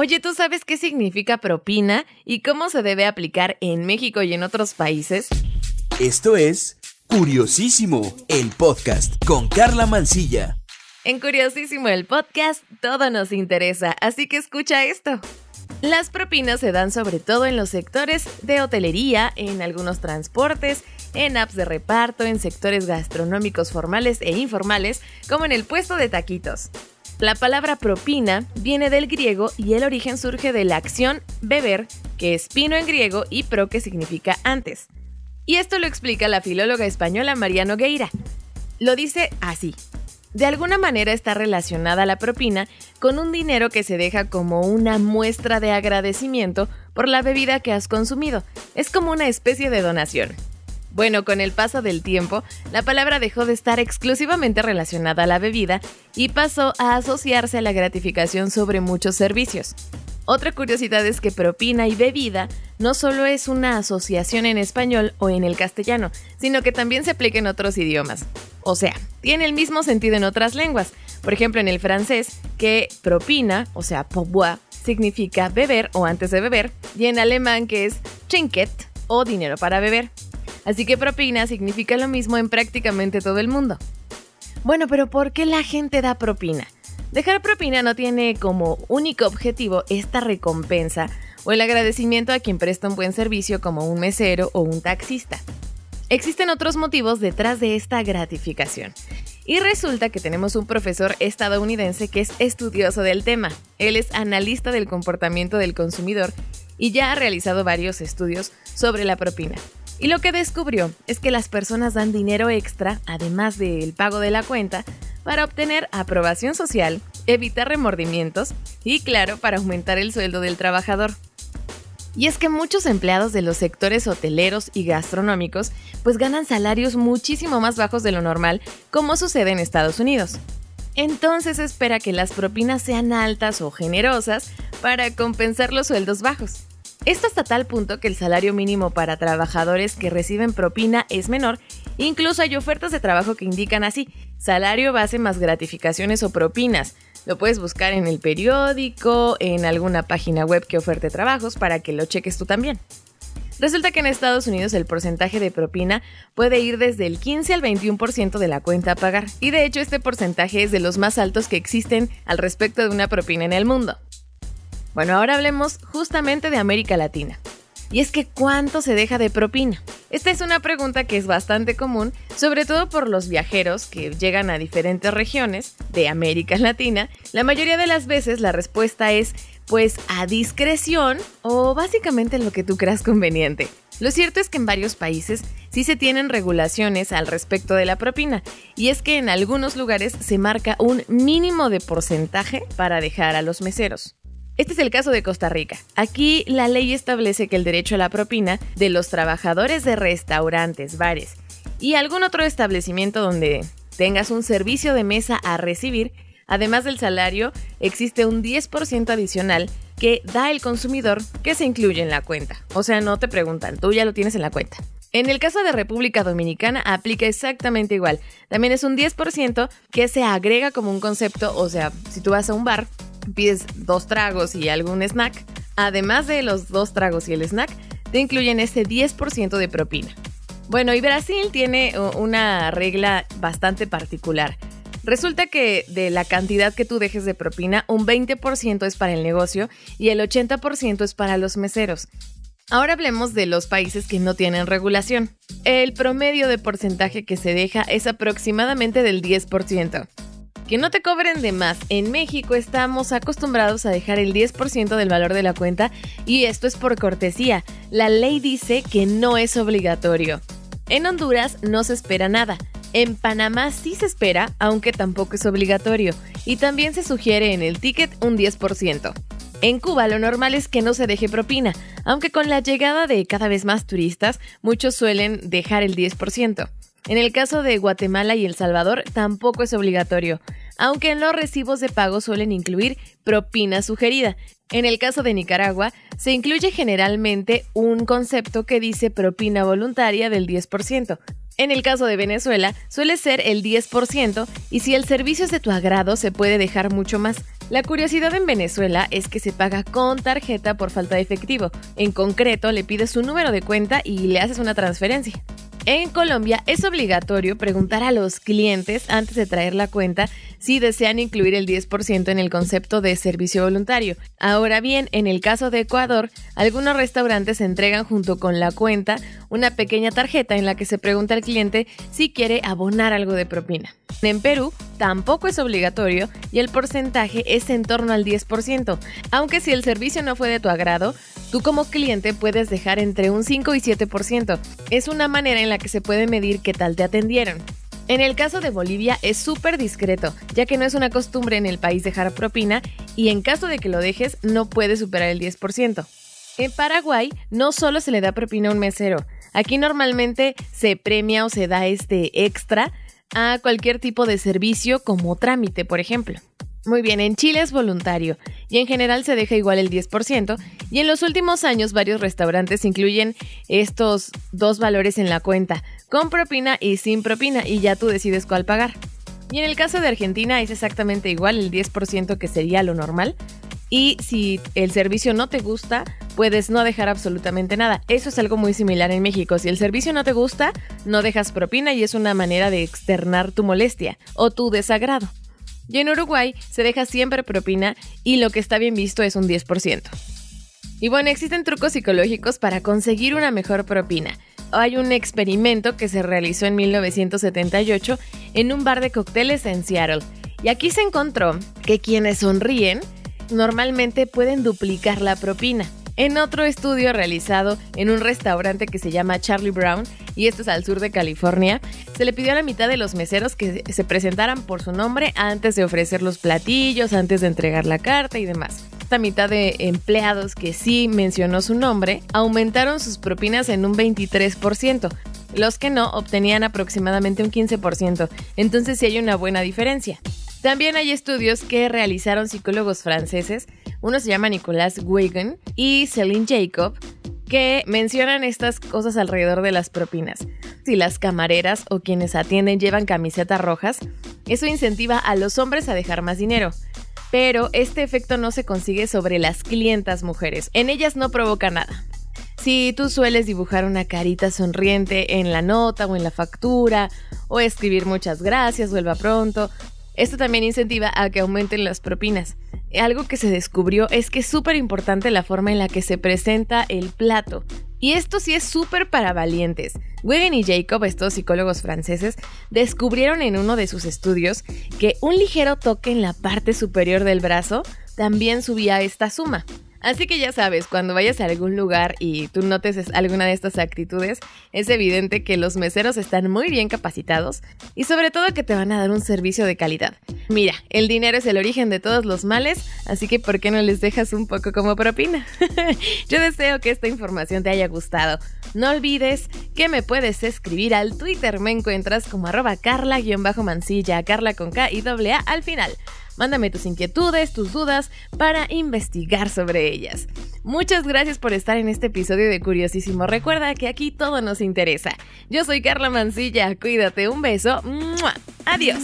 Oye, ¿tú sabes qué significa propina y cómo se debe aplicar en México y en otros países? Esto es Curiosísimo, el podcast con Carla Mancilla. En Curiosísimo, el podcast, todo nos interesa, así que escucha esto. Las propinas se dan sobre todo en los sectores de hotelería, en algunos transportes, en apps de reparto, en sectores gastronómicos formales e informales, como en el puesto de taquitos. La palabra propina viene del griego y el origen surge de la acción beber, que es pino en griego y pro que significa antes. Y esto lo explica la filóloga española María Nogueira. Lo dice así. De alguna manera está relacionada la propina con un dinero que se deja como una muestra de agradecimiento por la bebida que has consumido. Es como una especie de donación. Bueno, con el paso del tiempo, la palabra dejó de estar exclusivamente relacionada a la bebida y pasó a asociarse a la gratificación sobre muchos servicios. Otra curiosidad es que propina y bebida no solo es una asociación en español o en el castellano, sino que también se aplica en otros idiomas. O sea, tiene el mismo sentido en otras lenguas. Por ejemplo, en el francés, que propina, o sea, pourboire, significa beber o antes de beber, y en alemán que es trinket o dinero para beber. Así que propina significa lo mismo en prácticamente todo el mundo. Bueno, pero ¿por qué la gente da propina? Dejar propina no tiene como único objetivo esta recompensa o el agradecimiento a quien presta un buen servicio como un mesero o un taxista. Existen otros motivos detrás de esta gratificación. Y resulta que tenemos un profesor estadounidense que es estudioso del tema. Él es analista del comportamiento del consumidor y ya ha realizado varios estudios sobre la propina. Y lo que descubrió es que las personas dan dinero extra, además del pago de la cuenta, para obtener aprobación social, evitar remordimientos y, claro, para aumentar el sueldo del trabajador. Y es que muchos empleados de los sectores hoteleros y gastronómicos pues ganan salarios muchísimo más bajos de lo normal, como sucede en Estados Unidos. Entonces espera que las propinas sean altas o generosas para compensar los sueldos bajos. Esto hasta tal punto que el salario mínimo para trabajadores que reciben propina es menor, incluso hay ofertas de trabajo que indican así, salario base más gratificaciones o propinas, lo puedes buscar en el periódico, en alguna página web que oferte trabajos para que lo cheques tú también. Resulta que en Estados Unidos el porcentaje de propina puede ir desde el 15 al 21% de la cuenta a pagar, y de hecho este porcentaje es de los más altos que existen al respecto de una propina en el mundo. Bueno, ahora hablemos justamente de América Latina. Y es que ¿cuánto se deja de propina? Esta es una pregunta que es bastante común, sobre todo por los viajeros que llegan a diferentes regiones de América Latina. La mayoría de las veces la respuesta es pues a discreción o básicamente lo que tú creas conveniente. Lo cierto es que en varios países sí se tienen regulaciones al respecto de la propina, y es que en algunos lugares se marca un mínimo de porcentaje para dejar a los meseros. Este es el caso de Costa Rica. Aquí la ley establece que el derecho a la propina de los trabajadores de restaurantes, bares y algún otro establecimiento donde tengas un servicio de mesa a recibir, además del salario, existe un 10% adicional que da el consumidor que se incluye en la cuenta. O sea, no te preguntan, tú ya lo tienes en la cuenta. En el caso de República Dominicana aplica exactamente igual. También es un 10% que se agrega como un concepto, o sea, si tú vas a un bar, pides dos tragos y algún snack, además de los dos tragos y el snack, te incluyen ese 10% de propina. Bueno, y Brasil tiene una regla bastante particular. Resulta que de la cantidad que tú dejes de propina, un 20% es para el negocio y el 80% es para los meseros. Ahora hablemos de los países que no tienen regulación. El promedio de porcentaje que se deja es aproximadamente del 10% que no te cobren de más. En México estamos acostumbrados a dejar el 10% del valor de la cuenta y esto es por cortesía. La ley dice que no es obligatorio. En Honduras no se espera nada. En Panamá sí se espera, aunque tampoco es obligatorio. Y también se sugiere en el ticket un 10%. En Cuba lo normal es que no se deje propina, aunque con la llegada de cada vez más turistas, muchos suelen dejar el 10%. En el caso de Guatemala y El Salvador tampoco es obligatorio, aunque en los recibos de pago suelen incluir propina sugerida. En el caso de Nicaragua, se incluye generalmente un concepto que dice propina voluntaria del 10%. En el caso de Venezuela, suele ser el 10% y si el servicio es de tu agrado se puede dejar mucho más. La curiosidad en Venezuela es que se paga con tarjeta por falta de efectivo. En concreto, le pides su número de cuenta y le haces una transferencia. En Colombia es obligatorio preguntar a los clientes antes de traer la cuenta si desean incluir el 10% en el concepto de servicio voluntario. Ahora bien, en el caso de Ecuador, algunos restaurantes entregan junto con la cuenta una pequeña tarjeta en la que se pregunta al cliente si quiere abonar algo de propina. En Perú tampoco es obligatorio y el porcentaje es en torno al 10%, aunque si el servicio no fue de tu agrado, tú como cliente puedes dejar entre un 5 y 7%. Es una manera en la que se puede medir qué tal te atendieron. En el caso de Bolivia es súper discreto, ya que no es una costumbre en el país dejar propina y en caso de que lo dejes no puede superar el 10%. En Paraguay no solo se le da propina a un mesero, aquí normalmente se premia o se da este extra a cualquier tipo de servicio como trámite, por ejemplo. Muy bien, en Chile es voluntario y en general se deja igual el 10% y en los últimos años varios restaurantes incluyen estos dos valores en la cuenta, con propina y sin propina y ya tú decides cuál pagar. Y en el caso de Argentina es exactamente igual el 10% que sería lo normal. Y si el servicio no te gusta, puedes no dejar absolutamente nada. Eso es algo muy similar en México. Si el servicio no te gusta, no dejas propina y es una manera de externar tu molestia o tu desagrado. Y en Uruguay se deja siempre propina y lo que está bien visto es un 10%. Y bueno, existen trucos psicológicos para conseguir una mejor propina. Hay un experimento que se realizó en 1978 en un bar de cócteles en Seattle. Y aquí se encontró que quienes sonríen normalmente pueden duplicar la propina. En otro estudio realizado en un restaurante que se llama Charlie Brown, y esto es al sur de California, se le pidió a la mitad de los meseros que se presentaran por su nombre antes de ofrecer los platillos, antes de entregar la carta y demás. Esta mitad de empleados que sí mencionó su nombre aumentaron sus propinas en un 23%. Los que no obtenían aproximadamente un 15%, entonces sí hay una buena diferencia. También hay estudios que realizaron psicólogos franceses, uno se llama Nicolas Wigan y Celine Jacob, que mencionan estas cosas alrededor de las propinas. Si las camareras o quienes atienden llevan camisetas rojas, eso incentiva a los hombres a dejar más dinero. Pero este efecto no se consigue sobre las clientas mujeres. En ellas no provoca nada. Si tú sueles dibujar una carita sonriente en la nota o en la factura, o escribir muchas gracias, vuelva pronto, esto también incentiva a que aumenten las propinas. Algo que se descubrió es que es súper importante la forma en la que se presenta el plato. Y esto sí es súper para valientes. Wigan y Jacob, estos psicólogos franceses, descubrieron en uno de sus estudios que un ligero toque en la parte superior del brazo también subía esta suma. Así que ya sabes, cuando vayas a algún lugar y tú notes alguna de estas actitudes, es evidente que los meseros están muy bien capacitados y sobre todo que te van a dar un servicio de calidad. Mira, el dinero es el origen de todos los males, así que ¿por qué no les dejas un poco como propina? Yo deseo que esta información te haya gustado. No olvides que me puedes escribir al Twitter, me encuentras como arroba carla-mansilla, carla con K y doble A al final. Mándame tus inquietudes, tus dudas para investigar sobre ellas. Muchas gracias por estar en este episodio de Curiosísimo. Recuerda que aquí todo nos interesa. Yo soy Carla Mancilla, cuídate, un beso. Adiós.